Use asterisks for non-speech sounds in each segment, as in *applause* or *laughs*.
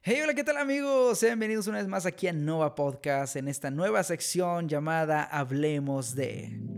Hey, hola, ¿qué tal amigos? Bienvenidos una vez más aquí a Nova Podcast en esta nueva sección llamada Hablemos de...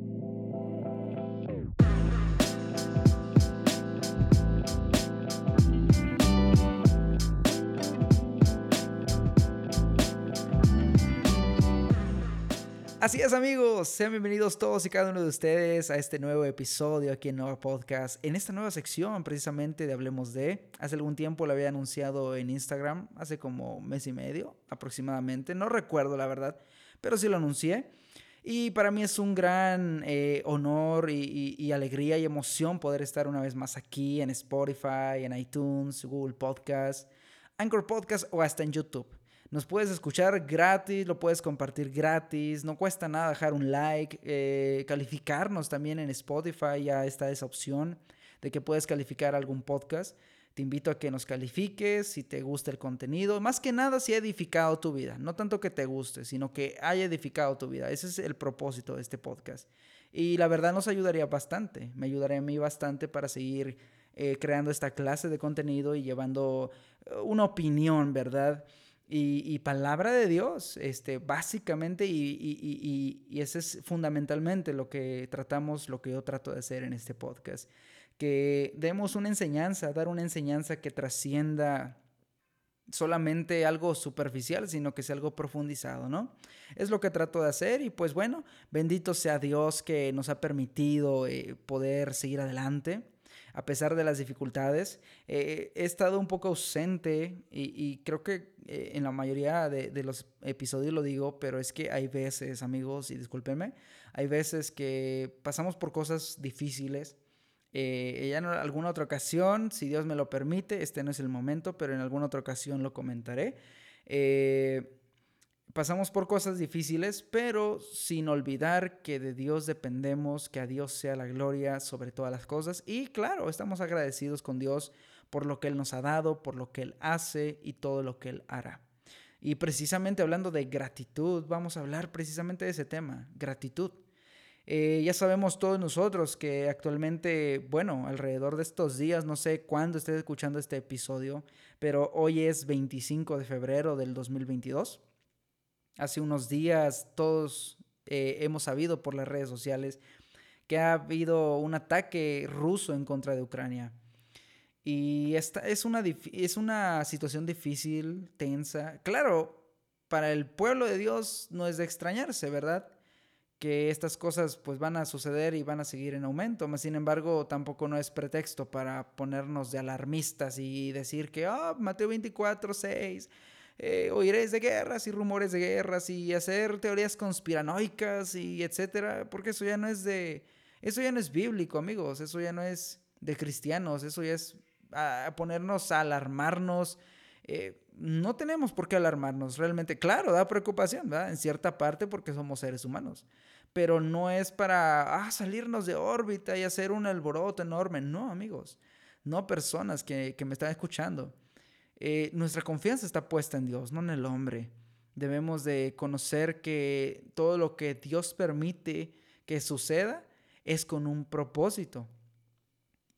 Así es amigos, sean bienvenidos todos y cada uno de ustedes a este nuevo episodio aquí en Nova Podcast, en esta nueva sección precisamente de Hablemos de. Hace algún tiempo lo había anunciado en Instagram, hace como mes y medio aproximadamente, no recuerdo la verdad, pero sí lo anuncié. Y para mí es un gran eh, honor y, y, alegría y emoción poder estar una vez más aquí en Spotify, en iTunes, Google Podcast, Anchor Podcast o hasta en YouTube. Nos puedes escuchar gratis, lo puedes compartir gratis, no cuesta nada dejar un like, eh, calificarnos también en Spotify, ya está esa opción de que puedes calificar algún podcast. Te invito a que nos califiques si te gusta el contenido. Más que nada si ha edificado tu vida. No tanto que te guste, sino que haya edificado tu vida. Ese es el propósito de este podcast. Y la verdad nos ayudaría bastante. Me ayudaría a mí bastante para seguir eh, creando esta clase de contenido y llevando eh, una opinión, ¿verdad? Y, palabra de Dios, este, básicamente, y, y, y, ese es fundamentalmente lo que tratamos, lo que yo trato de hacer en este podcast, que demos una enseñanza, dar una enseñanza que trascienda solamente algo superficial, sino que sea algo profundizado, ¿no? Es lo que trato de hacer y pues bueno, bendito sea Dios que nos ha permitido eh, poder seguir adelante a pesar de las dificultades. Eh, he estado un poco ausente y, creo que eh, en la mayoría de, los episodios lo digo, pero es que hay veces, amigos, y discúlpenme, hay veces que pasamos por cosas difíciles. Eh, ya en alguna otra ocasión, si Dios me lo permite, este no es el momento, pero en alguna otra ocasión lo comentaré. Pasamos por cosas difíciles, pero sin olvidar que de Dios dependemos, que a Dios sea la gloria sobre todas las cosas. Y claro, estamos agradecidos con Dios por lo que Él nos ha dado, por lo que Él hace y todo lo que Él hará. Y precisamente hablando de gratitud, vamos a hablar precisamente de ese tema, gratitud. Eh, ya sabemos todos nosotros que actualmente, bueno, alrededor de estos días, no sé cuándo estés escuchando este episodio, pero hoy es 25 de febrero del 2022. Hace unos días todos eh, hemos sabido por las redes sociales que ha habido un ataque ruso en contra de Ucrania. Y esta es una, es una situación difícil, tensa. Claro, para el pueblo de Dios no es de extrañarse, ¿verdad? Que estas cosas pues van a suceder y van a seguir en aumento. Sin embargo, tampoco no es pretexto para ponernos de alarmistas y decir que, ah, Mateo 24, 6, eh, oíres de guerras y rumores de guerras y hacer teorías conspiranoicas y etcétera, porque eso ya no es de, eso ya no es bíblico, amigos, eso ya no es de cristianos, eso ya es a ponernos a alarmarnos. Eh, no tenemos por qué alarmarnos, realmente, claro, da preocupación, ¿verdad? En cierta parte porque somos seres humanos, pero no es para ah, salirnos de órbita y hacer un alboroto enorme, no, amigos, no personas que me están escuchando. Eh, nuestra confianza está puesta en Dios, no en el hombre. Debemos de conocer que todo lo que Dios permite que suceda es con un propósito.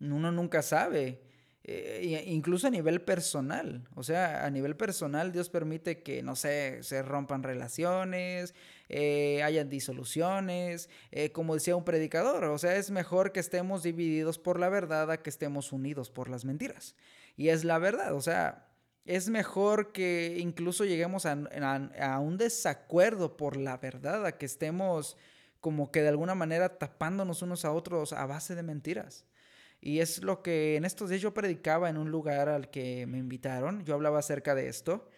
Uno nunca sabe, eh, incluso a nivel personal. O sea, a nivel personal Dios permite que, no sé, se rompan relaciones, eh, hayan disoluciones, como decía un predicador. O sea, es mejor que estemos divididos por la verdad a que estemos unidos por las mentiras. Y es la verdad, o sea, es mejor que incluso lleguemos a, un desacuerdo por la verdad, a que estemos como que de alguna manera tapándonos unos a otros a base de mentiras. Y es lo que en estos días yo predicaba en un lugar al que me invitaron. Yo hablaba acerca de esto.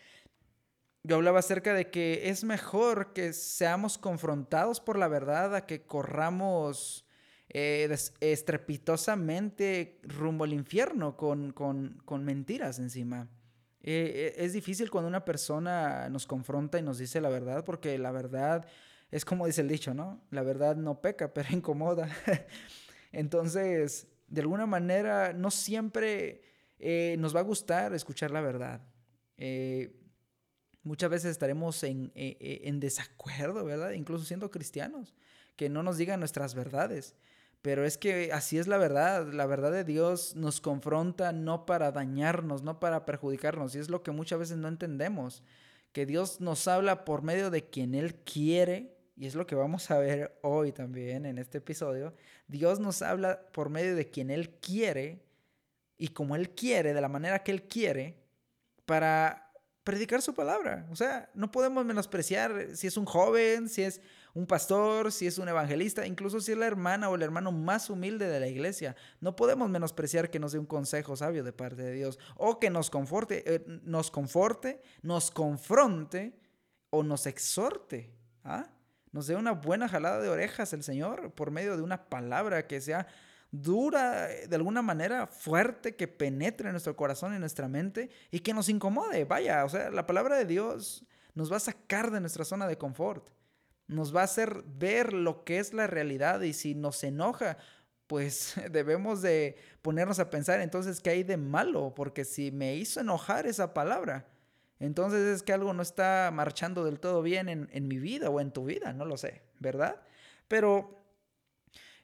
Yo hablaba acerca de que es mejor que seamos confrontados por la verdad a que corramos eh, estrepitosamente rumbo al infierno con, con mentiras encima. Eh, eh, es difícil cuando una persona nos confronta y nos dice la verdad, porque la verdad es como dice el dicho, ¿no? La verdad no peca, *laughs* pero incomoda. *laughs* Entonces, de alguna manera, no siempre eh, nos va a gustar escuchar la verdad. muchas veces estaremos en, en desacuerdo, ¿verdad? Incluso siendo cristianos, que no nos digan nuestras verdades. Pero es que así es la verdad. La verdad de Dios nos confronta no para dañarnos, no para perjudicarnos. Y es lo que muchas veces no entendemos. Que Dios nos habla por medio de quien Él quiere. Y es lo que vamos a ver hoy también en este episodio. Dios nos habla por medio de quien Él quiere y como Él quiere, de la manera que Él quiere, para predicar su palabra. O sea, no podemos menospreciar si es un joven, si es un pastor, si es un evangelista, incluso si es la hermana o el hermano más humilde de la iglesia. No podemos menospreciar que nos dé un consejo sabio de parte de Dios o que nos conforte, eh, nos conforte, nos confronte o nos exhorte. ¿ah? Nos dé una buena jalada de orejas el Señor por medio de una palabra que sea dura, eh, de alguna manera fuerte, que penetre en nuestro corazón y nuestra mente y que nos incomode. Vaya, o sea, la palabra de Dios nos va a sacar de nuestra zona de confort. Nos va a hacer ver lo que es la realidad y si nos enoja, pues *laughs* debemos de ponernos a pensar entonces qué hay de malo, porque si me hizo enojar esa palabra, entonces es que algo no está marchando del todo bien en, en mi vida o en tu vida, no lo sé, ¿verdad? Pero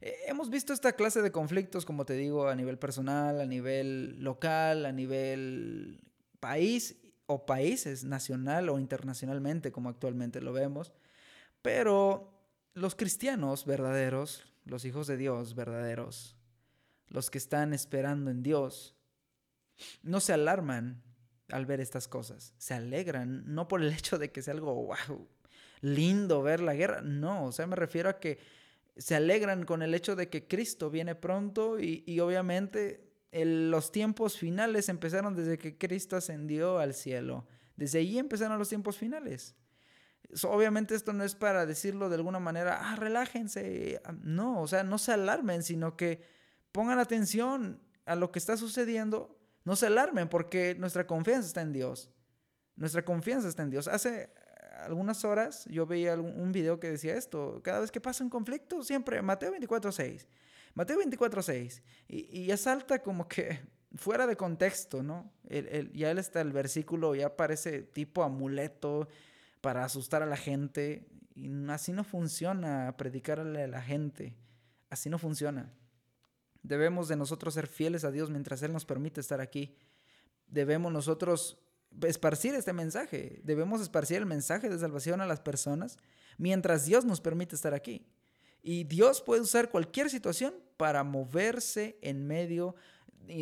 eh, hemos visto esta clase de conflictos, como te digo, a nivel personal, a nivel local, a nivel país o países, nacional o internacionalmente, como actualmente lo vemos. Pero los cristianos verdaderos, los hijos de Dios verdaderos, los que están esperando en Dios, no se alarman al ver estas cosas. Se alegran, no por el *laughs* hecho de que sea algo wow, lindo ver la guerra, no, o sea, me refiero a que se alegran con el hecho de que Cristo viene pronto y, obviamente los tiempos finales empezaron desde que Cristo ascendió al cielo. Desde ahí empezaron los tiempos finales. Obviamente esto no es para decirlo de alguna manera, ah, relájense. No, o sea, no se alarmen, sino que pongan atención a lo que está sucediendo. No se alarmen porque nuestra confianza está en Dios. Nuestra confianza está en Dios. Hace, algunas horas yo veía un video que decía esto, cada vez que pasa un conflicto, siempre, Mateo 24.6, Mateo 24.6, y, y ya salta como que *laughs* fuera de contexto, ¿no? El, ya está el versículo, ya parece tipo amuleto para asustar a la gente, y así no funciona predicarle a la gente, así no funciona. Debemos de nosotros ser fieles a Dios mientras Él nos permite estar aquí. Debemos nosotros esparcir este mensaje. Debemos esparcir el mensaje de salvación a las personas mientras Dios nos permite estar aquí. Y Dios puede usar cualquier situación para moverse en medio de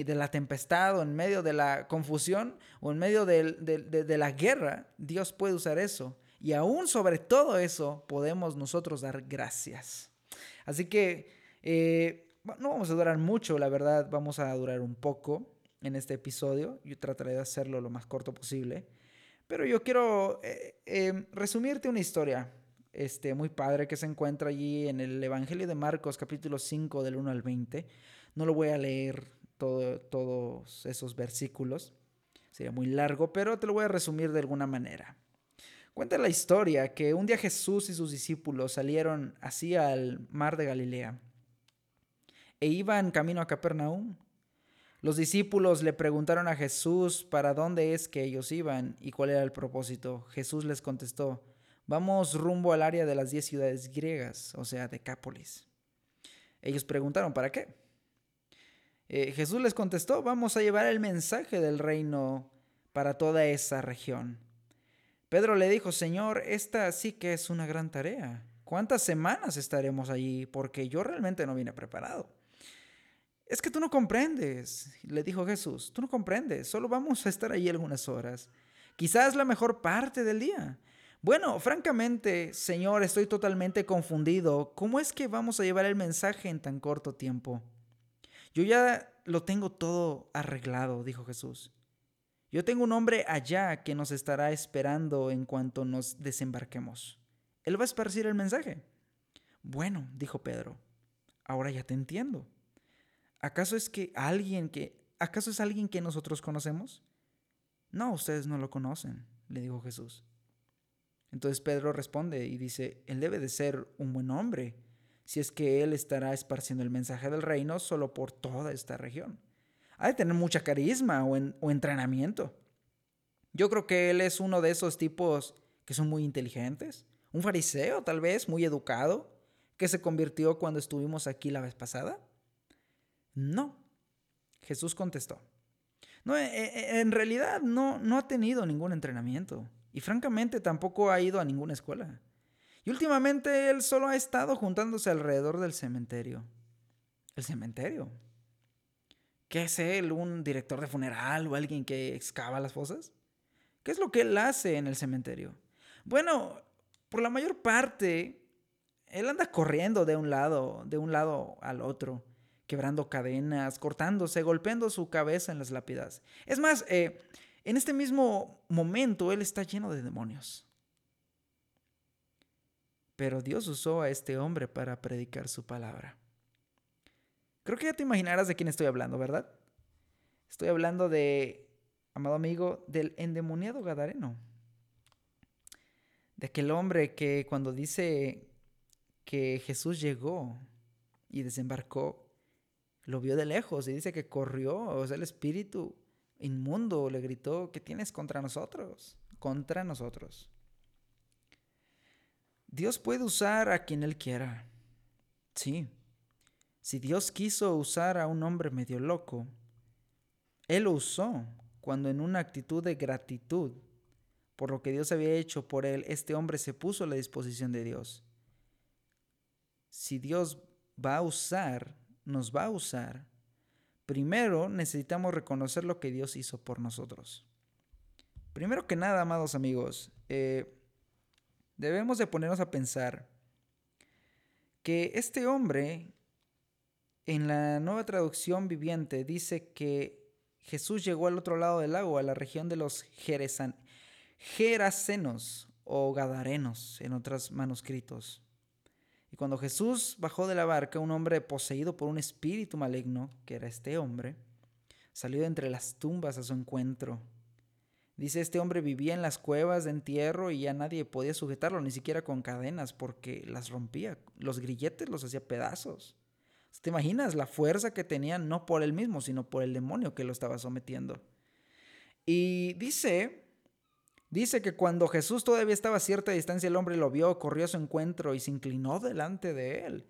la tempestad o en medio de la confusión o en medio de, la guerra. Dios puede usar eso. Y aún sobre todo eso podemos nosotros dar gracias. Así que eh, no vamos a durar mucho, la verdad, vamos a durar un poco en este episodio. Yo trataré de hacerlo lo más corto posible. Pero yo quiero eh, em, resumirte una historia este, muy padre que se encuentra allí en el Evangelio de Marcos, capítulo 5, del 1 al 20. No lo voy a leer todo, todos esos versículos, sería muy largo, pero te lo voy a resumir de alguna manera. Cuenta la historia que un día Jesús y sus discípulos salieron así al mar de Galilea e iban camino a Capernaum. Los discípulos le preguntaron a Jesús para dónde es que ellos iban y cuál era el propósito. Jesús les contestó, vamos rumbo al área de las diez ciudades griegas, o sea, Decápolis. Ellos preguntaron, ¿para qué? Eh, Jesús les contestó, vamos a llevar el mensaje del reino para toda esa región. Pedro le dijo, Señor, esta sí que es una gran tarea. ¿Cuántas semanas estaremos allí? Porque yo realmente no vine preparado. Es que tú no comprendes, le dijo Jesús, tú no comprendes, solo vamos a estar ahí algunas horas. Quizás la mejor parte del día. Bueno, francamente, Señor, estoy totalmente confundido. ¿Cómo es que vamos a llevar el mensaje en tan corto tiempo? Yo ya lo tengo todo arreglado, dijo Jesús. Yo tengo un hombre allá que nos estará esperando en cuanto nos desembarquemos. Él va a esparcir el mensaje. Bueno, dijo Pedro, ahora ya te entiendo. ¿Acaso es que alguien que acaso es alguien que nosotros conocemos? No, ustedes no lo conocen, le dijo Jesús. Entonces Pedro responde y dice, él debe de ser un buen hombre, si es que él estará esparciendo el mensaje del reino solo por toda esta región. Ha de tener mucha carisma o, entrenamiento. Yo creo que él es uno de esos tipos que son muy inteligentes, un fariseo tal vez, muy educado, que se convirtió cuando estuvimos aquí la vez pasada? No. Jesús contestó. No, e, e, en realidad no, no ha tenido ningún entrenamiento y francamente tampoco ha ido a ninguna escuela. Y últimamente él solo ha estado juntándose alrededor del cementerio. ¿El cementerio? ¿Qué es él? ¿Un director de funeral o alguien que excava las fosas? ¿Qué es lo que él hace en el cementerio? Bueno, por la mayor parte, él anda corriendo de un lado, de un lado al otro, quebrando cadenas, cortándose, golpeando su cabeza en las lápidas. Es más, eh, en este mismo momento él está lleno de demonios. Pero Dios usó a este hombre para predicar su palabra. Creo que ya te imaginarás de quién estoy hablando, ¿verdad? Estoy hablando de, amado amigo, del endemoniado Gadareno. De aquel hombre que cuando dice que Jesús llegó y desembarcó, lo vio de lejos y dice que corrió, o sea, el espíritu inmundo le gritó, ¿qué tienes contra nosotros? Contra nosotros. Dios puede usar a quien Él quiera. Sí. Si Dios quiso usar a un hombre medio loco, Él lo usó cuando en una actitud de gratitud por lo que Dios había hecho por él, este hombre se puso a la disposición de Dios si Dios va a usar, nos va a usar, primero necesitamos reconocer lo que Dios hizo por nosotros. Primero que nada, amados amigos, eh, debemos de ponernos a pensar que este hombre, en la nueva traducción viviente, dice que Jesús llegó al otro lado del lago, a la región de los Gerasenos o Gadarenos en otros manuscritos. Y cuando Jesús bajó de la barca, un hombre poseído por un espíritu maligno, que era este hombre, salió de entre las tumbas a su encuentro. Dice, este hombre vivía en las cuevas de entierro y ya nadie podía sujetarlo, ni siquiera con cadenas, porque las rompía. Los grilletes los hacía pedazos. ¿Te imaginas la fuerza que tenía no por él mismo, sino por el demonio que lo estaba sometiendo? Y dice Dice que cuando Jesús todavía estaba a cierta distancia, el hombre lo vio, corrió a su encuentro y se inclinó delante de él.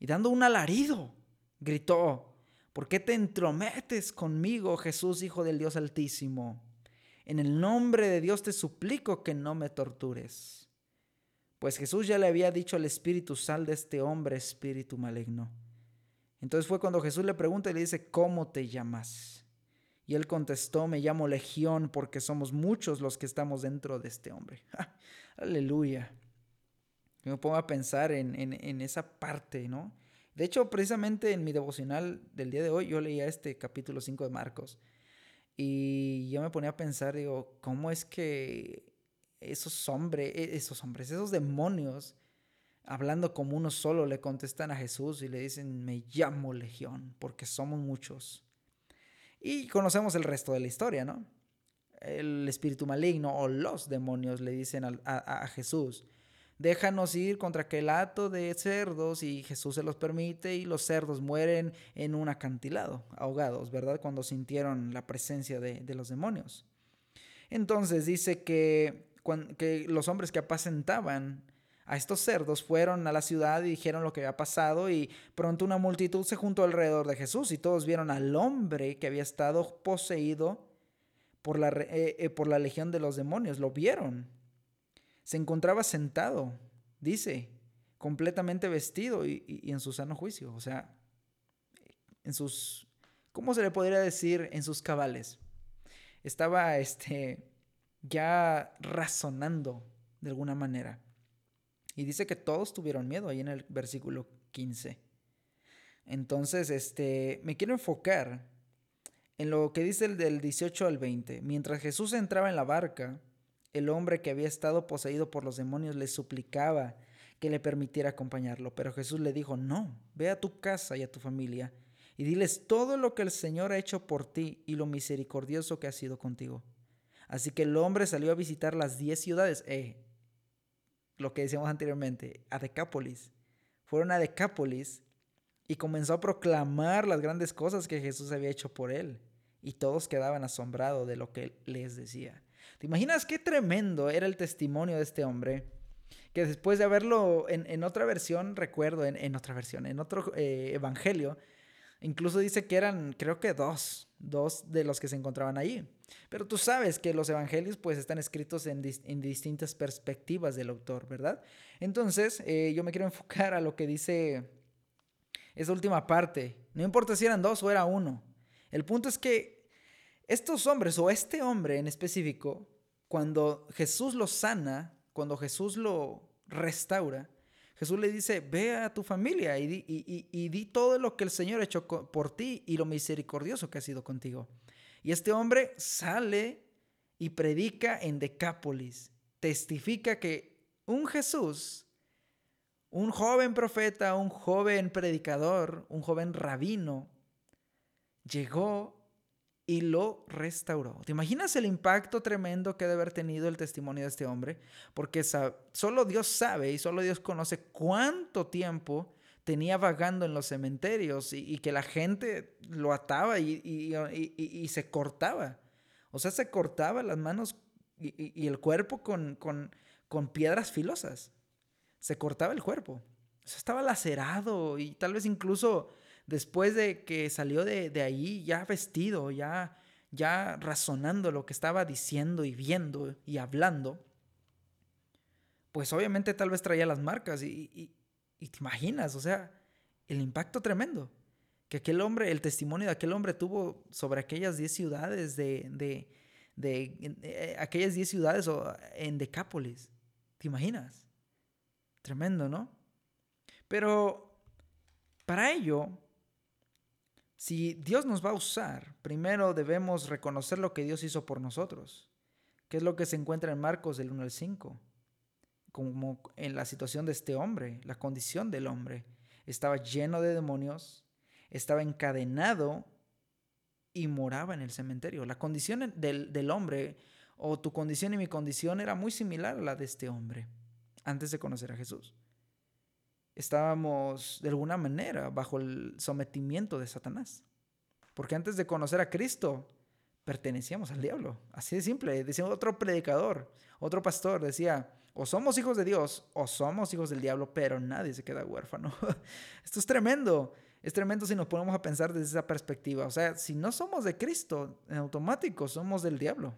Y dando un alarido, gritó, ¿por qué te entrometes conmigo, Jesús, Hijo del Dios Altísimo? En el nombre de Dios te suplico que no me tortures. Pues Jesús ya le había dicho al espíritu, sal de este hombre, espíritu maligno. Entonces fue cuando Jesús le pregunta y le dice, ¿cómo te llamas? Y él contestó, me llamo Legión porque somos muchos los que estamos dentro de este hombre. *laughs* Aleluya. me pongo a pensar en, en, esa parte, ¿no? De hecho, precisamente en mi devocional del día de hoy, yo leía este capítulo 5 de Marcos. Y yo me ponía a pensar, digo, ¿cómo es que esos hombres, e, esos hombres, esos demonios, hablando como uno solo, le contestan a Jesús y le dicen, me llamo Legión, porque somos muchos. Y conocemos el resto de la historia, ¿no? El espíritu maligno o los demonios le dicen a, Jesús, déjanos ir contra aquel hato de cerdos y Jesús se los permite y los cerdos mueren en un acantilado, ahogados, ¿verdad? Cuando sintieron la presencia de, de los demonios. Entonces dice que, que los hombres que apacentaban a estos cerdos fueron a la ciudad y dijeron lo que había pasado y pronto una multitud se juntó alrededor de Jesús y todos vieron al hombre que había estado poseído por la, eh, eh, por la legión de los demonios. Lo vieron. Se encontraba sentado, dice, completamente vestido y, en su sano juicio. O sea, en sus, ¿cómo se le podría decir? En sus cabales. Estaba este, ya razonando de alguna manera. Y dice que todos tuvieron miedo ahí en el versículo 15. Entonces, este, me quiero enfocar en lo que dice el del 18 al 20. Mientras Jesús entraba en la barca, el hombre que había estado poseído por los demonios le suplicaba que le permitiera acompañarlo, pero Jesús le dijo, no, ve a tu casa y a tu familia y diles todo lo que el Señor ha hecho por ti y lo misericordioso que ha sido contigo. Así que el hombre salió a visitar las diez ciudades. Eh, lo que decíamos anteriormente, a Decápolis. Fueron a Decápolis y comenzó a proclamar las grandes cosas que Jesús había hecho por él. Y todos quedaban asombrados de lo que les decía. ¿Te imaginas qué tremendo era el testimonio de este hombre? que después de haberlo en, otra versión, recuerdo, en, otra versión, en otro eh, evangelio, incluso dice que eran, creo que dos, dos de los que se encontraban ahí. Pero tú sabes que los evangelios pues están escritos en, distintas perspectivas del autor, ¿verdad? Entonces, eh, yo me quiero *laughs* enfocar a lo que dice esa última parte. No importa si eran dos o era uno. El punto es que estos hombres o este hombre en específico, cuando Jesús lo sana, cuando Jesús lo restaura, Jesús le dice, ve a tu familia y di, y, di, todo lo que el Señor ha hecho por ti y lo misericordioso que ha sido contigo. Y este hombre sale y predica en Decápolis, testifica que un Jesús, un joven profeta, un joven predicador, un joven rabino, llegó y lo restauró. ¿Te imaginas el impacto tremendo que debe haber tenido el testimonio de este hombre? Porque solo Dios sabe y solo Dios conoce cuánto tiempo tenía vagando en los cementerios y, que la gente lo ataba y, se cortaba. O sea, se cortaba las manos y, el cuerpo con, con, piedras filosas. Se cortaba el cuerpo. O sea, estaba lacerado y tal vez incluso después de que salió de, de ahí ya vestido, ya, ya razonando lo que estaba diciendo y viendo y hablando, pues obviamente tal vez traía las marcas y, y, te imaginas, o sea, el impacto tremendo que aquel hombre, el testimonio de aquel hombre tuvo sobre aquellas 10 ciudades de, de, de, eh, aquellas 10 ciudades en Decápolis. ¿Te imaginas? Tremendo, ¿no? Pero para ello, si Dios nos va a usar, primero debemos reconocer lo que Dios hizo por nosotros, que es lo que se encuentra en Marcos del 1 al 5, como en la situación de este hombre, la condición del hombre. Estaba lleno de demonios, estaba encadenado y moraba en el cementerio. La condición del, del hombre, o tu condición y mi condición, era muy similar a la de este hombre antes de conocer a Jesús estábamos de alguna manera bajo el sometimiento de Satanás. Porque antes de conocer a Cristo, pertenecíamos al diablo. Así de simple. Decía otro predicador, otro pastor, decía, o somos hijos de Dios o somos hijos del diablo, pero nadie se queda huérfano. *laughs* Esto es tremendo. Es tremendo si nos ponemos a pensar desde esa perspectiva. O sea, si no somos de Cristo, en automático somos del diablo.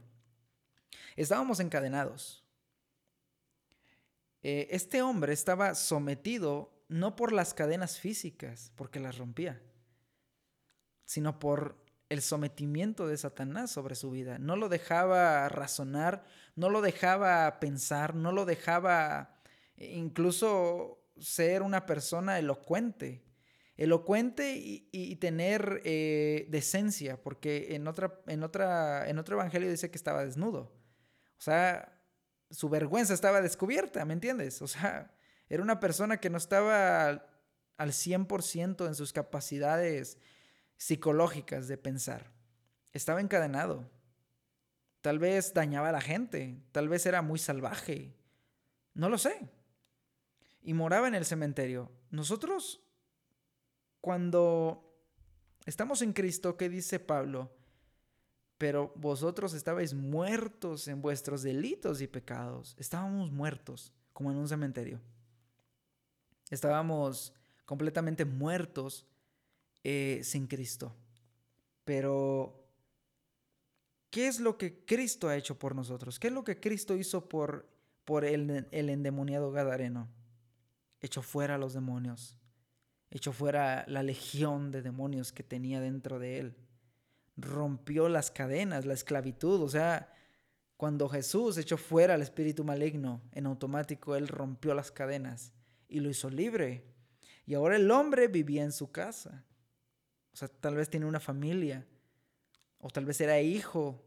Estábamos encadenados. Eh, este hombre estaba sometido no por las cadenas físicas, porque las rompía, sino por el sometimiento de Satanás sobre su vida. No lo dejaba razonar, no lo dejaba pensar, no lo dejaba eh, incluso ser una persona elocuente. Elocuente y, tener eh, decencia, porque en, otra, en, otra, en otro evangelio dice que estaba desnudo. O sea, su vergüenza estaba descubierta, ¿me entiendes? O sea, era una persona que no estaba al 100% en sus capacidades psicológicas de pensar. Estaba encadenado. Tal vez dañaba a la gente, tal vez era muy salvaje. No lo sé. Y moraba en el cementerio. Nosotros, cuando estamos en Cristo, ¿qué dice Pablo? Pero vosotros estabais muertos en vuestros delitos y pecados. Estábamos muertos, como en un cementerio. Estábamos completamente muertos eh, sin Cristo. Pero, ¿qué es lo que Cristo ha hecho por nosotros? ¿Qué es lo que Cristo hizo por, por el, endemoniado Gadareno? Echó fuera a los demonios. Echó fuera la legión de demonios que tenía dentro de él rompió las cadenas, la esclavitud. O sea, cuando Jesús echó fuera al espíritu maligno, en automático Él rompió las cadenas y lo hizo libre. Y ahora el hombre vivía en su casa. O sea, tal vez tiene una familia. O tal vez era hijo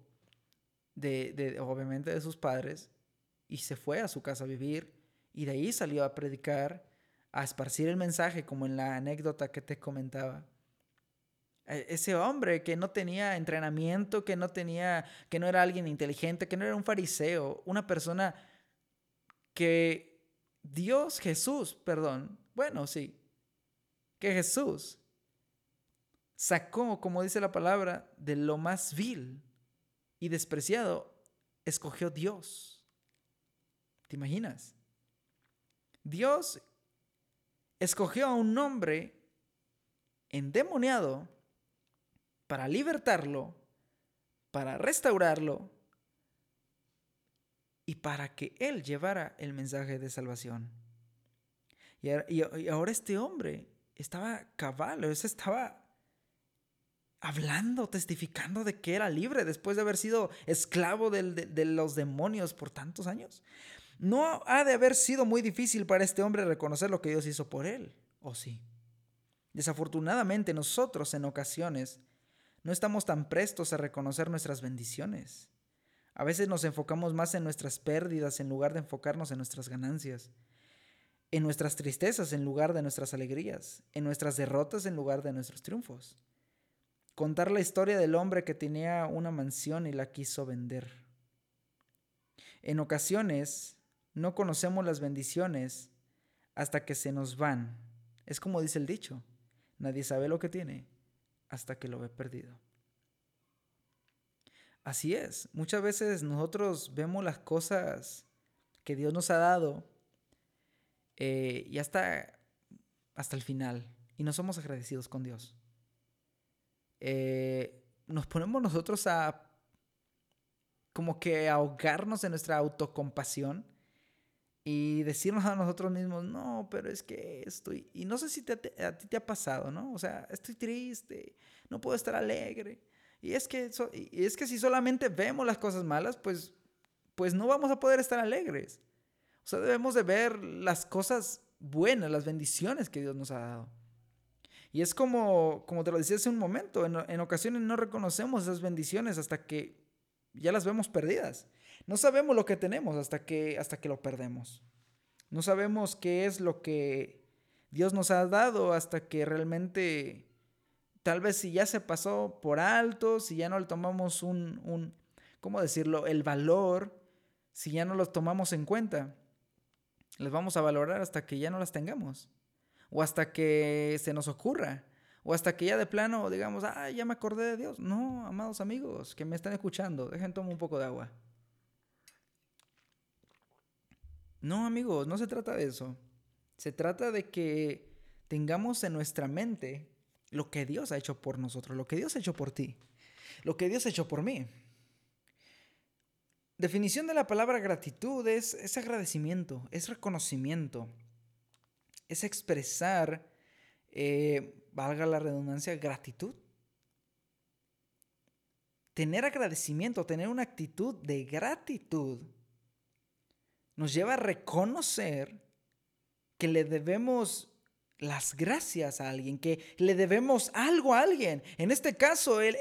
de, de, obviamente, de sus padres. Y se fue a su casa a vivir. Y de ahí salió a predicar, a esparcir el mensaje, como en la anécdota que te comentaba. E, ese hombre que no tenía entrenamiento, que no tenía, que no era alguien inteligente, que no era un fariseo, una persona que Dios, Jesús, perdón, bueno, sí, que Jesús sacó, como dice la palabra, de lo más vil y despreciado, escogió Dios. ¿Te imaginas? Dios escogió a un hombre endemoniado para libertarlo, para restaurarlo y para que él llevara el mensaje de salvación. Y, ahora este hombre estaba cabal, estaba hablando, testificando de que era libre después de haber sido esclavo de, los demonios por tantos años. No ha de haber sido muy difícil para este hombre reconocer lo que Dios hizo por él, ¿o sí? Desafortunadamente nosotros en ocasiones no estamos tan prestos a reconocer nuestras bendiciones. A veces nos enfocamos más en nuestras pérdidas en lugar de enfocarnos en nuestras ganancias, en nuestras tristezas en lugar de nuestras alegrías, en nuestras derrotas en lugar de nuestros triunfos contar la historia del hombre que tenía una mansión y la quiso vender. En ocasiones no conocemos las bendiciones hasta que se nos van. Es como dice el dicho, nadie sabe lo que tiene hasta que lo ve perdido. Así es, muchas veces nosotros vemos las cosas que Dios nos ha dado eh, y hasta, hasta el final y no somos agradecidos con Dios. Eh, nos ponemos nosotros a como que ahogarnos en nuestra autocompasión y decirnos a nosotros mismos, no, pero es que estoy, y no sé si a ti te ha pasado, ¿no? O sea, estoy triste, no puedo estar alegre. Y es que, y es que si solamente vemos las cosas malas, pues, pues no vamos a poder estar alegres. O sea, debemos de ver las cosas buenas, las bendiciones que Dios nos ha dado. Y es como, como te lo decía hace un momento, en, ocasiones no reconocemos esas bendiciones hasta que ya las vemos perdidas. No sabemos lo que tenemos hasta que, hasta que lo perdemos. No sabemos qué es lo que Dios nos ha dado hasta que realmente, tal vez si ya se pasó por alto, si ya no le tomamos un, un ¿cómo decirlo?, el valor, si ya no los tomamos en cuenta, las vamos a valorar hasta que ya no las tengamos o hasta que se nos ocurra, o hasta que ya de plano digamos, ah, ya me acordé de Dios. No, amados amigos que me están escuchando, dejen tomar un poco de agua. No, amigos, no se trata de eso. Se trata de que tengamos en nuestra mente lo que Dios ha hecho por nosotros, lo que Dios ha hecho por ti, lo que Dios ha hecho por mí. Definición de la palabra gratitud es, es agradecimiento, es reconocimiento, es expresar, eh, valga la redundancia, gratitud. Tener agradecimiento, tener una actitud de gratitud, nos lleva a reconocer que le debemos las gracias a alguien, que le debemos algo a alguien. En este caso, el,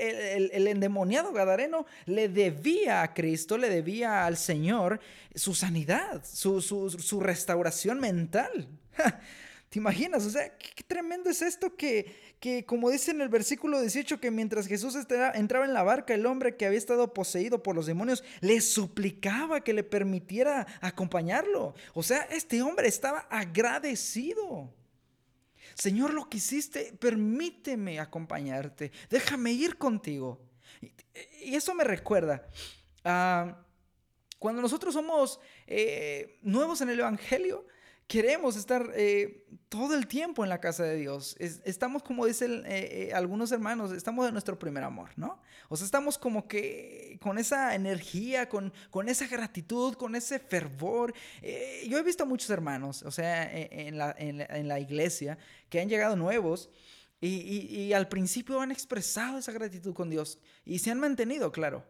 endemoniado Gadareno le debía a Cristo, le debía al Señor su sanidad, su, su restauración mental. *laughs* ¿Te imaginas? O sea, qué, tremendo es esto que, que, como dice en el versículo 18, que mientras Jesús entraba en la barca, el hombre que había estado poseído por los demonios le suplicaba que le permitiera acompañarlo. O sea, este hombre estaba agradecido. Señor, lo que hiciste, permíteme acompañarte, déjame ir contigo. Y eso me recuerda a cuando nosotros somos eh, nuevos en el Evangelio, queremos estar eh, todo el tiempo en la casa de Dios. estamos, como dicen eh, eh, algunos hermanos, estamos en nuestro primer amor, ¿no? O sea, estamos como que con esa energía, con, con esa gratitud, con ese fervor. yo he visto a muchos hermanos, o sea, en la, en, la, iglesia, que han llegado nuevos. Y, y, al principio han expresado esa gratitud con Dios y se han mantenido, claro,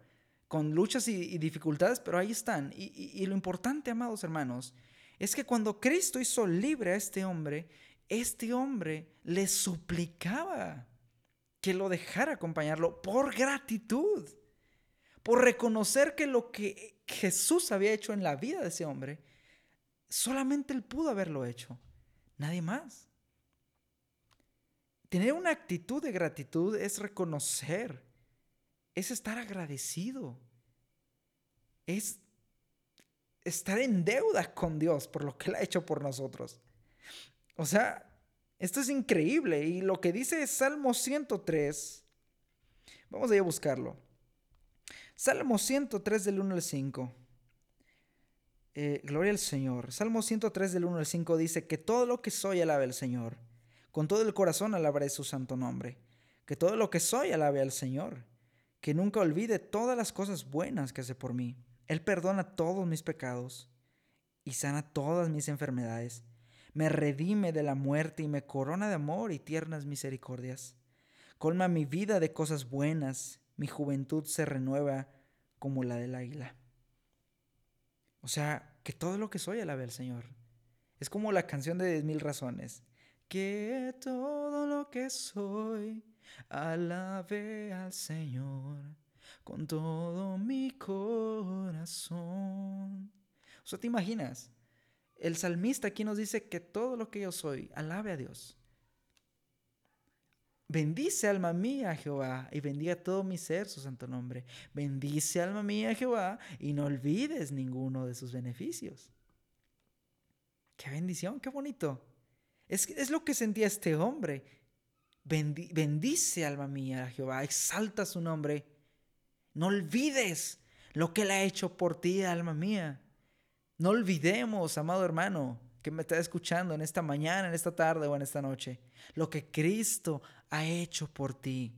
con luchas y, dificultades, pero ahí están. y lo importante, amados hermanos, es que cuando Cristo hizo libre a este hombre, este hombre le suplicaba que lo dejara acompañarlo por gratitud, por reconocer que lo que Jesús había hecho en la vida de ese hombre, solamente él pudo haberlo hecho, nadie más. Tener una actitud de gratitud es reconocer, es estar agradecido, es estar en deuda con Dios por lo que Él ha hecho por nosotros. O sea, esto es increíble. Y lo que dice Salmo 103, vamos a ir a buscarlo. Salmo 103 del 1 al 5. Eh, gloria al Señor. Salmo 103 del 1 al 5 dice que todo lo que soy alabe al Señor. Con todo el corazón alabaré su santo nombre. Que todo lo que soy alabe al Señor. Que nunca olvide todas las cosas buenas que hace por mí. Él perdona todos mis pecados y sana todas mis enfermedades. Me redime de la muerte y me corona de amor y tiernas misericordias. Colma mi vida de cosas buenas. Mi juventud se renueva como la del águila. O sea, que todo lo que soy alabe al Señor. Es como la canción de Diez Mil Razones. Que todo lo que soy alabe al Señor con todo mi corazón. O sea, ¿te imaginas? El salmista aquí nos dice que todo lo que yo soy, alabe a Dios. Bendice alma mía Jehová y bendiga todo mi ser su santo nombre. Bendice alma mía Jehová y no olvides ninguno de sus beneficios. Qué bendición, qué bonito. Es, es lo que sentía este hombre. bendice alma mía Jehová, exalta su nombre. No olvides lo que él ha hecho por ti, alma mía. No olvidemos, amado hermano, que me está escuchando en esta mañana, en esta tarde o en esta noche, lo que Cristo ha hecho por ti.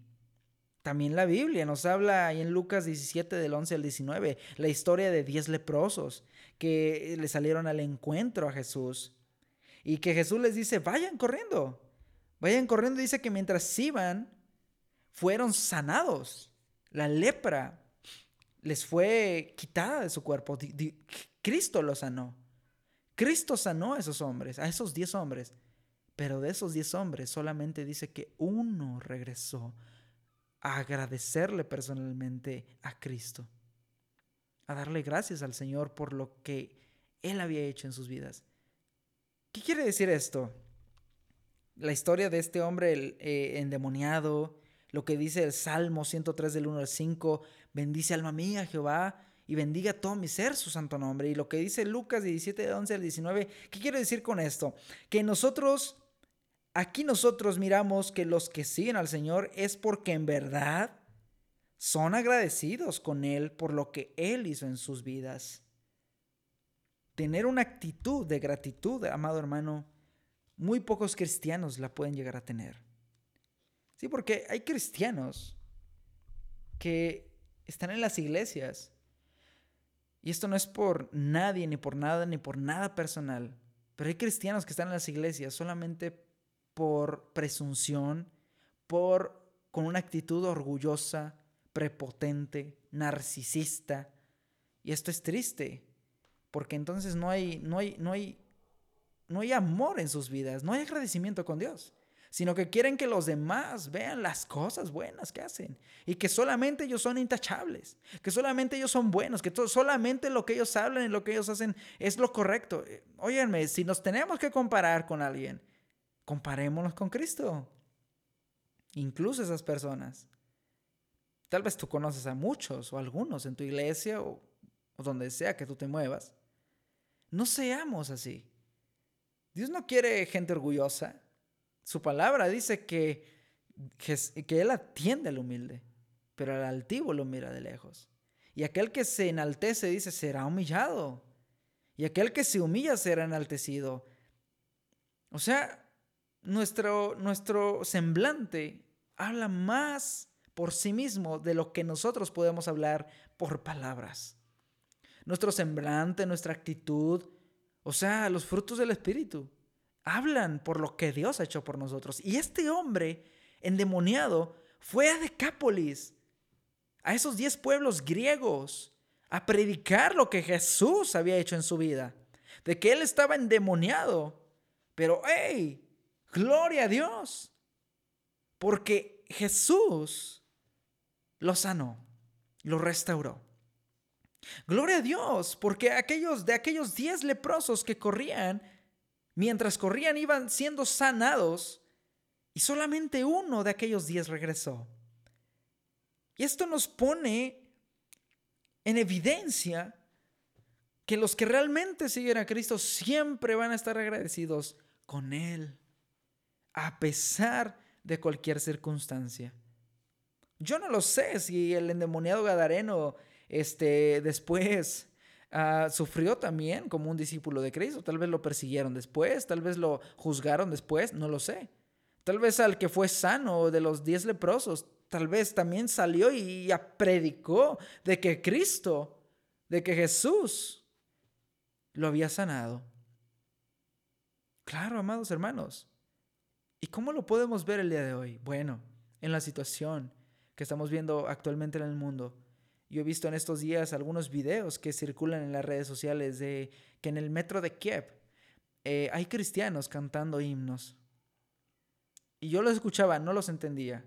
También la Biblia nos habla ahí en Lucas 17 del 11 al 19, la historia de 10 leprosos que le salieron al encuentro a Jesús y que Jesús les dice, vayan corriendo, vayan corriendo, dice que mientras iban, fueron sanados. La lepra les fue quitada de su cuerpo. Cristo los sanó. Cristo sanó a esos hombres, a esos diez hombres. Pero de esos diez hombres solamente dice que uno regresó a agradecerle personalmente a Cristo. A darle gracias al Señor por lo que Él había hecho en sus vidas. ¿Qué quiere decir esto? La historia de este hombre eh, endemoniado, lo que dice el Salmo 103 del 1 al 5, bendice alma mía Jehová y bendiga todo mi ser su santo nombre. Y lo que dice Lucas 17, 11 al 19, ¿qué quiero decir con esto? Que nosotros, aquí nosotros miramos que los que siguen al Señor es porque en verdad son agradecidos con Él por lo que Él hizo en sus vidas. Tener una actitud de gratitud, amado hermano, muy pocos cristianos la pueden llegar a tener. Sí, porque hay cristianos que están en las iglesias y esto no es por nadie, ni por nada, ni por nada personal. Pero hay cristianos que están en las iglesias solamente por presunción, por con una actitud orgullosa, prepotente, narcisista. Y esto es triste, porque entonces no hay no hay no hay no hay amor en sus vidas, no hay agradecimiento con Dios sino que quieren que los demás vean las cosas buenas que hacen y que solamente ellos son intachables, que solamente ellos son buenos, que solamente lo que ellos hablan y lo que ellos hacen es lo correcto. Eh, óyenme, si nos tenemos que comparar con alguien, comparémonos con Cristo. Incluso esas personas. Tal vez tú conoces a muchos o algunos en tu iglesia o donde sea que tú te muevas. No seamos así. Dios no quiere gente orgullosa. Su palabra dice que, que, Él atiende al humilde, pero al altivo lo mira de lejos. Y aquel que se enaltece, dice, será humillado. Y aquel que se humilla será enaltecido. O sea, nuestro, nuestro semblante habla más por sí mismo de lo que nosotros podemos hablar por palabras. Nuestro semblante, nuestra actitud, o sea, los frutos del Espíritu hablan por lo que Dios ha hecho por nosotros. Y este hombre endemoniado fue a Decápolis, a esos diez pueblos griegos, a predicar lo que Jesús había hecho en su vida, de que él estaba endemoniado. Pero, hey, gloria a Dios, porque Jesús lo sanó, lo restauró. Gloria a Dios, porque aquellos de aquellos diez leprosos que corrían, Mientras corrían iban siendo sanados y solamente uno de aquellos diez regresó. Y esto nos pone en evidencia que los que realmente siguen a Cristo siempre van a estar agradecidos con Él, a pesar de cualquier circunstancia. Yo no lo sé si el endemoniado Gadareno este, después ah, sufrió también como un discípulo de Cristo. Tal vez lo persiguieron después, tal vez lo juzgaron después, no lo sé. Tal vez al que fue sano de los diez leprosos, tal vez también salió y ya predicó de que Cristo, de que Jesús lo había sanado. Claro, amados hermanos. ¿Y cómo lo podemos ver el día de hoy? Bueno, en la situación que estamos viendo actualmente en el mundo. Yo he visto en estos días algunos videos que circulan en las redes sociales de que en el metro de Kiev eh, hay cristianos cantando himnos. Y yo los escuchaba, no los entendía,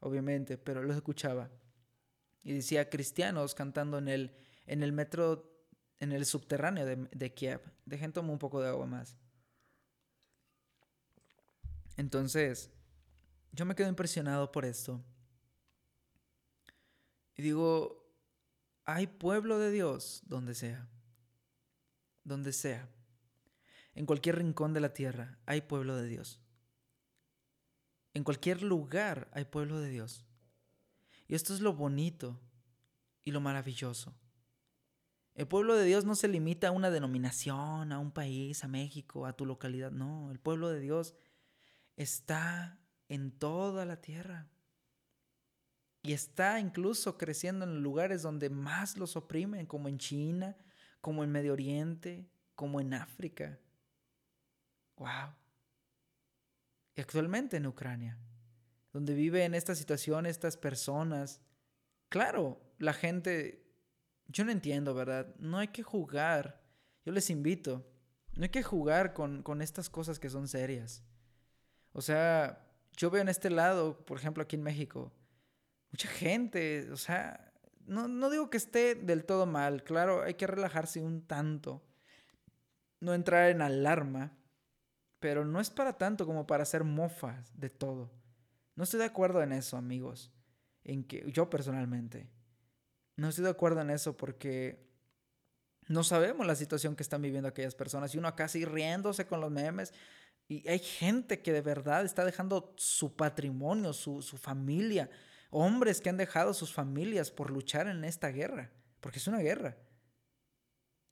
obviamente, pero los escuchaba. Y decía cristianos cantando en el, en el metro, en el subterráneo de, de Kiev. Dejen tomar un poco de agua más. Entonces, yo me quedo impresionado por esto. Y digo, hay pueblo de Dios donde sea. Donde sea. En cualquier rincón de la tierra hay pueblo de Dios. En cualquier lugar hay pueblo de Dios. Y esto es lo bonito y lo maravilloso. El pueblo de Dios no se limita a una denominación, a un país, a México, a tu localidad. No, el pueblo de Dios está en toda la tierra. Y está incluso creciendo en lugares donde más los oprimen, como en China, como en Medio Oriente, como en África. ¡Wow! Y actualmente en Ucrania, donde viven esta situación estas personas. Claro, la gente, yo no entiendo, ¿verdad? No hay que jugar. Yo les invito, no hay que jugar con, con estas cosas que son serias. O sea, yo veo en este lado, por ejemplo, aquí en México, mucha gente, o sea, no, no digo que esté del todo mal, claro, hay que relajarse un tanto, no entrar en alarma, pero no es para tanto como para hacer mofas de todo. No estoy de acuerdo en eso, amigos, en que yo personalmente no estoy de acuerdo en eso porque no sabemos la situación que están viviendo aquellas personas y uno acá así riéndose con los memes, y hay gente que de verdad está dejando su patrimonio, su, familia. Hombres que han dejado sus familias por luchar en esta guerra. Porque es una guerra.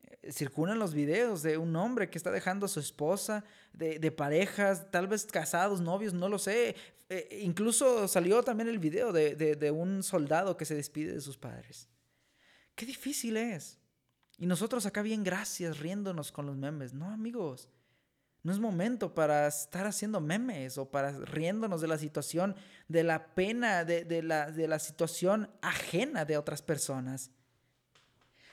Eh, circulan los videos de un hombre que está dejando a su esposa, de, parejas, tal vez casados, novios, no lo sé. Eh, incluso salió también el video de, de un soldado que se despide de sus padres. Qué difícil es. Y nosotros acá bien gracias, riéndonos con los memes. No, amigos. No es momento para estar haciendo memes o para riéndonos de la situación, de la pena, de, la, de la, situación ajena de otras personas.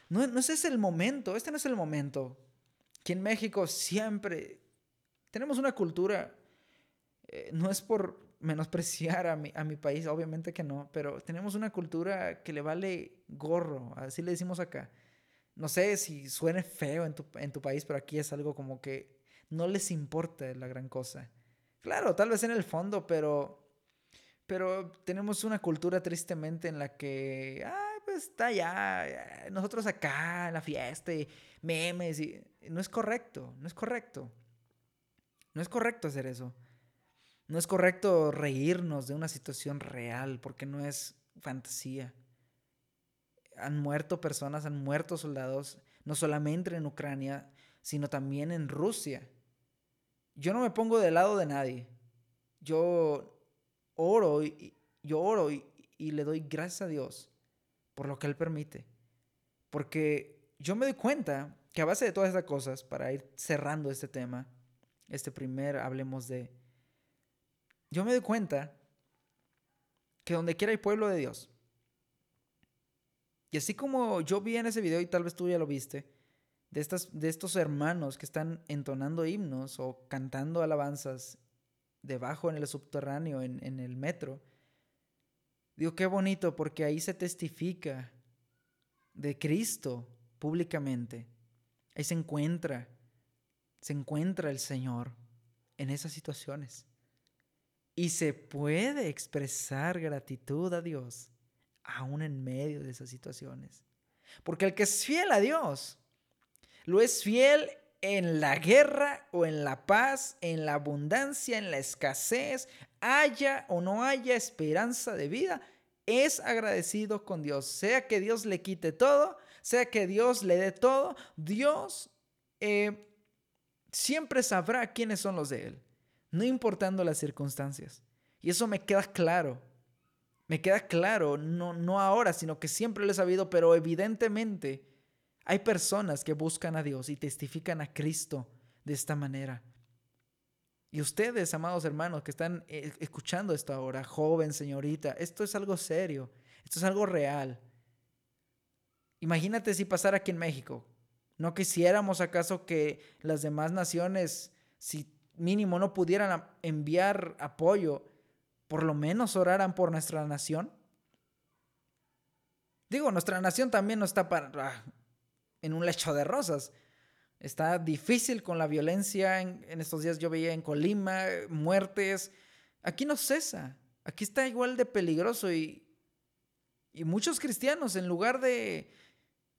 No, no ese es el momento, este no es el momento. Que en México siempre tenemos una cultura, eh, no es por menospreciar a mi, a mi país, obviamente que no, pero tenemos una cultura que le vale gorro, así le decimos acá. No sé si suene feo en tu, en tu país, pero aquí es algo como que no les importa la gran cosa. Claro, tal vez en el fondo, pero, pero tenemos una cultura tristemente en la que, ah, pues está ya, nosotros acá en la fiesta, y memes, y no es correcto, no es correcto. No es correcto hacer eso. No es correcto reírnos de una situación real porque no es fantasía. Han muerto personas, han muerto soldados, no solamente en Ucrania, sino también en Rusia yo no me pongo del lado de nadie. Yo oro y, yo oro y, y le doy gracias a Dios por lo que Él permite. Porque yo me doy cuenta que a base de todas estas cosas, para ir cerrando este tema, este primer hablemos de, yo me doy cuenta que donde quiera hay pueblo de Dios. Y así como yo vi en ese video y tal vez tú ya lo viste, de, estas, de estos hermanos que están entonando himnos o cantando alabanzas debajo en el subterráneo, en, en el metro. Digo, qué bonito porque ahí se testifica de Cristo públicamente. Ahí se encuentra, se encuentra el Señor en esas situaciones. Y se puede expresar gratitud a Dios aún en medio de esas situaciones. Porque el que es fiel a Dios lo es fiel en la guerra o en la paz, en la abundancia, en la escasez, haya o no haya esperanza de vida, es agradecido con Dios. Sea que Dios le quite todo, sea que Dios le dé todo, Dios eh, siempre sabrá quiénes son los de Él, no importando las circunstancias. Y eso me queda claro. Me queda claro, no, no ahora, sino que siempre lo he sabido, pero evidentemente hay personas que buscan a Dios y testifican a Cristo de esta manera. Y ustedes, amados hermanos, que están eh, escuchando esto ahora, joven, señorita, esto es algo serio, esto es algo real. Imagínate si pasara aquí en México. ¿No quisiéramos acaso que las demás naciones, si mínimo no pudieran enviar apoyo, por lo menos oraran por nuestra nación? Digo, nuestra nación también no está para, ah, en un lecho de rosas. Está difícil con la violencia. En, estos días yo veía en Colima muertes. Aquí no cesa. Aquí está igual de peligroso y, y muchos cristianos en lugar de,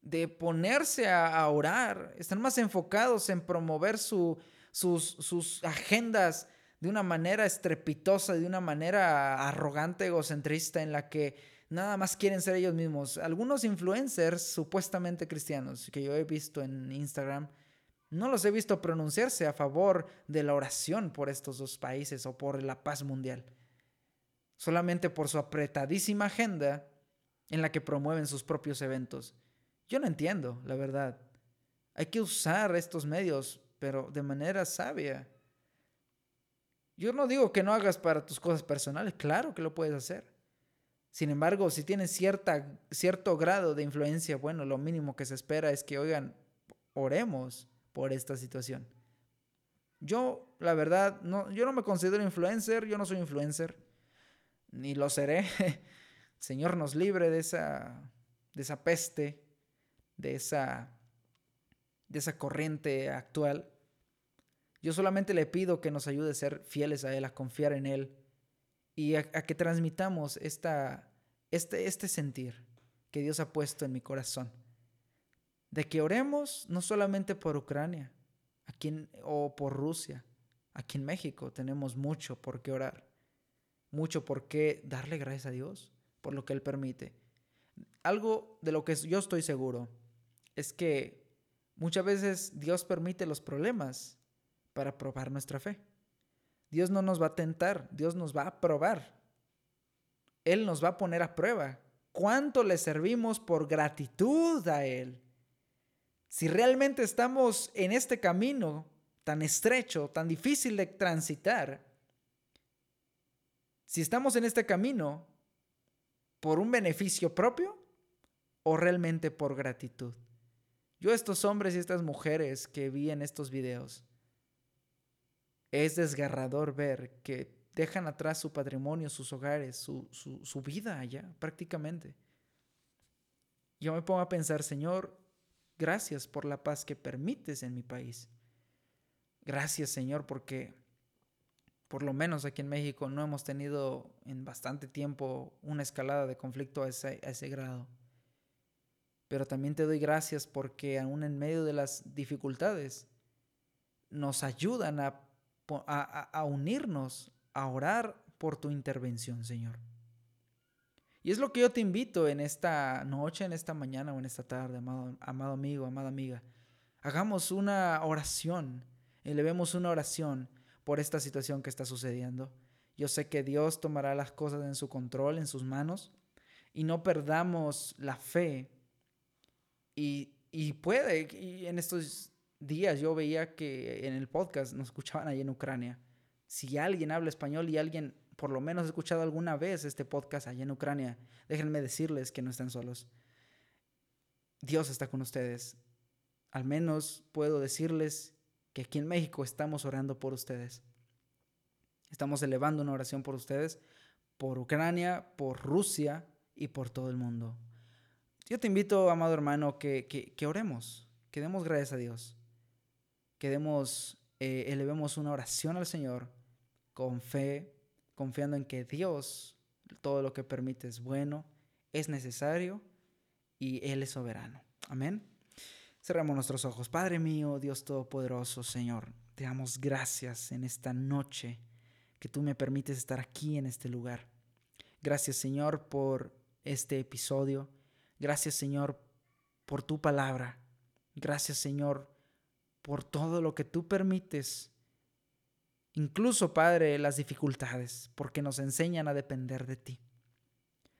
de ponerse a, orar, están más enfocados en promover sus, sus agendas de una manera estrepitosa, de una manera arrogante, egocentrista, en la que nada más quieren ser ellos mismos. Algunos influencers supuestamente cristianos que yo he visto en Instagram, no los he visto pronunciarse a favor de la oración por estos dos países o por la paz mundial. Solamente por su apretadísima agenda en la que promueven sus propios eventos. Yo no entiendo, la verdad. Hay que usar estos medios, pero de manera sabia. Yo no digo que no hagas para tus cosas personales, claro que lo puedes hacer. Sin embargo, si tienes cierta, cierto grado de influencia, bueno, lo mínimo que se espera es que, oigan, oremos por esta situación. Yo, la verdad, no, yo no me considero influencer, yo no soy influencer, ni lo seré. *laughs* Señor nos libre de esa, de esa peste, de esa, de esa corriente actual. Yo solamente le pido que nos ayude a ser fieles a Él, a confiar en Él y a, que transmitamos esta, este, este sentir que Dios ha puesto en mi corazón de que oremos no solamente por Ucrania aquí o por Rusia. Aquí en México tenemos mucho por qué orar, mucho por qué darle gracias a Dios por lo que Él permite. Algo de lo que yo estoy seguro es que muchas veces Dios permite los problemas para probar nuestra fe. Dios no nos va a tentar, Dios nos va a probar. Él nos va a poner a prueba. ¿Cuánto le servimos por gratitud a Él? Si realmente estamos en este camino tan estrecho, tan difícil de transitar, si estamos en este camino por un beneficio propio o realmente por gratitud. Yo estos hombres y estas mujeres que vi en estos videos, es desgarrador ver que dejan atrás su patrimonio, sus hogares, su, su vida allá prácticamente. Yo me pongo a pensar, Señor, Gracias por la paz que permites en mi país. Gracias Señor porque por lo menos aquí en México no hemos tenido en bastante tiempo una escalada de conflicto a ese, ese grado. Pero también te doy gracias porque aún en medio de las dificultades nos ayudan a, a, a unirnos, a orar por tu intervención, Señor. Y es lo que yo te invito en esta noche, en esta mañana o en esta tarde, amado, amigo, amada amiga. Hagamos una oración, elevemos una oración por esta situación que está sucediendo. Yo sé que Dios tomará las cosas en su control, en sus manos, y no perdamos la fe. Y, y puede, en estos días yo veía que en el podcast nos escuchaban allí en Ucrania. Si alguien habla español y alguien por lo menos escuchado alguna vez este podcast allá en Ucrania, déjenme decirles que no están solos. Dios está con ustedes. Al menos puedo decirles que aquí en México estamos orando por ustedes. Estamos elevando una oración por ustedes, por Ucrania, por Rusia y por todo el mundo. Yo te invito, amado hermano, que, que, oremos, que demos gracias a Dios, que demos, eh, elevemos una oración al Señor con fe, confiando en que Dios todo lo que permite es bueno, es necesario y Él es soberano. Amén. Cerramos nuestros ojos. Padre mío, Dios Todopoderoso, Señor, te damos gracias en esta noche que tú me permites estar aquí en este lugar. Gracias, Señor, por este episodio. Gracias, Señor, por tu palabra. Gracias, Señor, por todo lo que tú permites. Incluso, Padre, las dificultades, porque nos enseñan a depender de ti.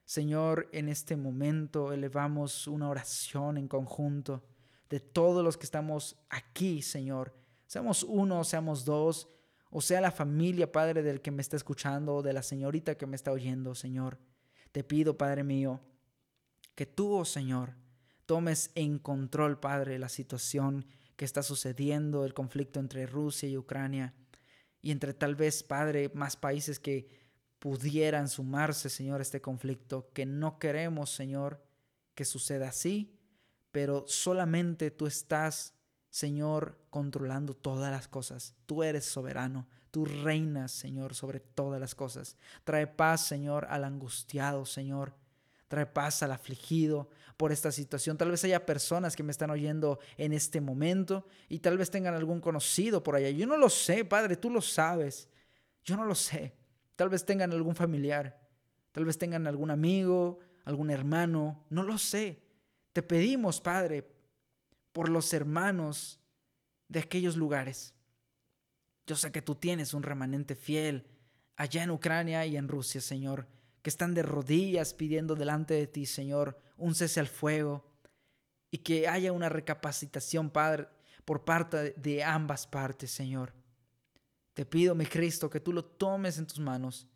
Señor, en este momento elevamos una oración en conjunto de todos los que estamos aquí, Señor. Seamos uno, seamos dos, o sea la familia, Padre, del que me está escuchando, o de la señorita que me está oyendo, Señor. Te pido, Padre mío, que tú, oh Señor, tomes en control, Padre, la situación que está sucediendo, el conflicto entre Rusia y Ucrania, y entre tal vez, Padre, más países que pudieran sumarse, Señor, a este conflicto, que no queremos, Señor, que suceda así, pero solamente tú estás, Señor, controlando todas las cosas. Tú eres soberano, tú reinas, Señor, sobre todas las cosas. Trae paz, Señor, al angustiado, Señor. Trae paz al afligido por esta situación. Tal vez haya personas que me están oyendo en este momento y tal vez tengan algún conocido por allá. Yo no lo sé, Padre, tú lo sabes. Yo no lo sé. Tal vez tengan algún familiar. Tal vez tengan algún amigo, algún hermano. No lo sé. Te pedimos, Padre, por los hermanos de aquellos lugares. Yo sé que tú tienes un remanente fiel allá en Ucrania y en Rusia, Señor que están de rodillas pidiendo delante de ti, Señor, un cese al fuego y que haya una recapacitación, Padre, por parte de ambas partes, Señor. Te pido, mi Cristo, que tú lo tomes en tus manos.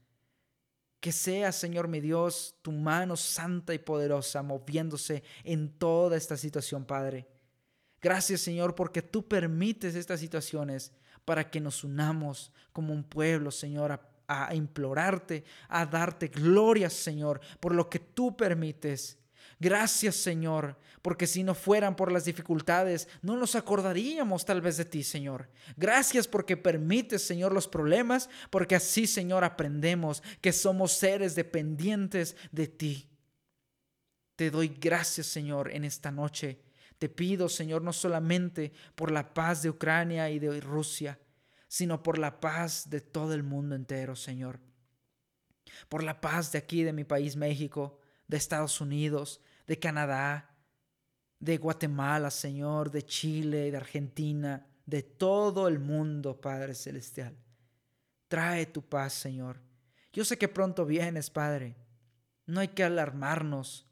Que sea, Señor mi Dios, tu mano santa y poderosa moviéndose en toda esta situación, Padre. Gracias, Señor, porque tú permites estas situaciones para que nos unamos como un pueblo, Señor, a a implorarte, a darte gloria, Señor, por lo que tú permites. Gracias, Señor, porque si no fueran por las dificultades, no nos acordaríamos tal vez de ti, Señor. Gracias porque permites, Señor, los problemas, porque así, Señor, aprendemos que somos seres dependientes de ti. Te doy gracias, Señor, en esta noche. Te pido, Señor, no solamente por la paz de Ucrania y de Rusia, sino por la paz de todo el mundo entero, Señor. Por la paz de aquí, de mi país, México, de Estados Unidos, de Canadá, de Guatemala, Señor, de Chile, de Argentina, de todo el mundo, Padre Celestial. Trae tu paz, Señor. Yo sé que pronto vienes, Padre. No hay que alarmarnos,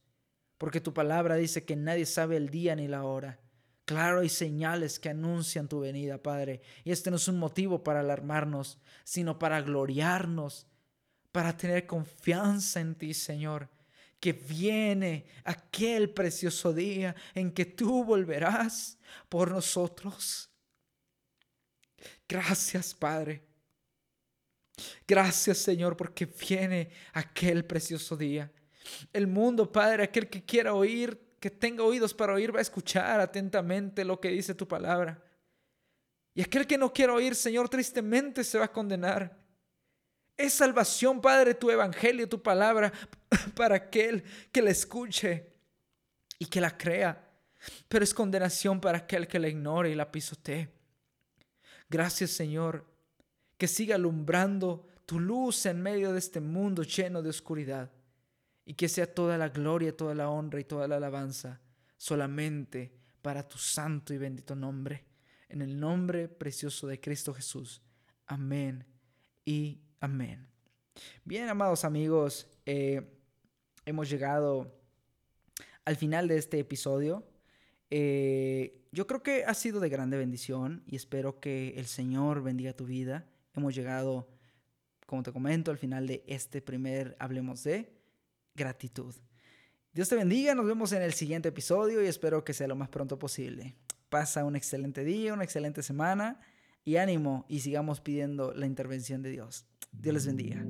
porque tu palabra dice que nadie sabe el día ni la hora. Claro, hay señales que anuncian tu venida, Padre. Y este no es un motivo para alarmarnos, sino para gloriarnos, para tener confianza en ti, Señor. Que viene aquel precioso día en que tú volverás por nosotros. Gracias, Padre. Gracias, Señor, porque viene aquel precioso día. El mundo, Padre, aquel que quiera oír que tenga oídos para oír va a escuchar atentamente lo que dice tu palabra. Y aquel que no quiera oír, Señor, tristemente se va a condenar. Es salvación, Padre, tu evangelio, tu palabra, *laughs* para aquel que la escuche y que la crea. Pero es condenación para aquel que la ignore y la pisotee. Gracias, Señor, que siga alumbrando tu luz en medio de este mundo lleno de oscuridad y que sea toda la gloria, toda la honra y toda la alabanza solamente para tu santo y bendito nombre. En el nombre precioso de Cristo Jesús. Amén y amén. Bien, amados amigos, eh, hemos llegado al final de este episodio. Eh, yo creo que ha sido de grande bendición y espero que el Señor bendiga tu vida. Hemos llegado, como te comento, al final de este primer Hablemos de gratitud. Dios te bendiga, nos vemos en el siguiente episodio y espero que sea lo más pronto posible. Pasa un excelente día, una excelente semana y ánimo y sigamos pidiendo la intervención de Dios. Dios les bendiga.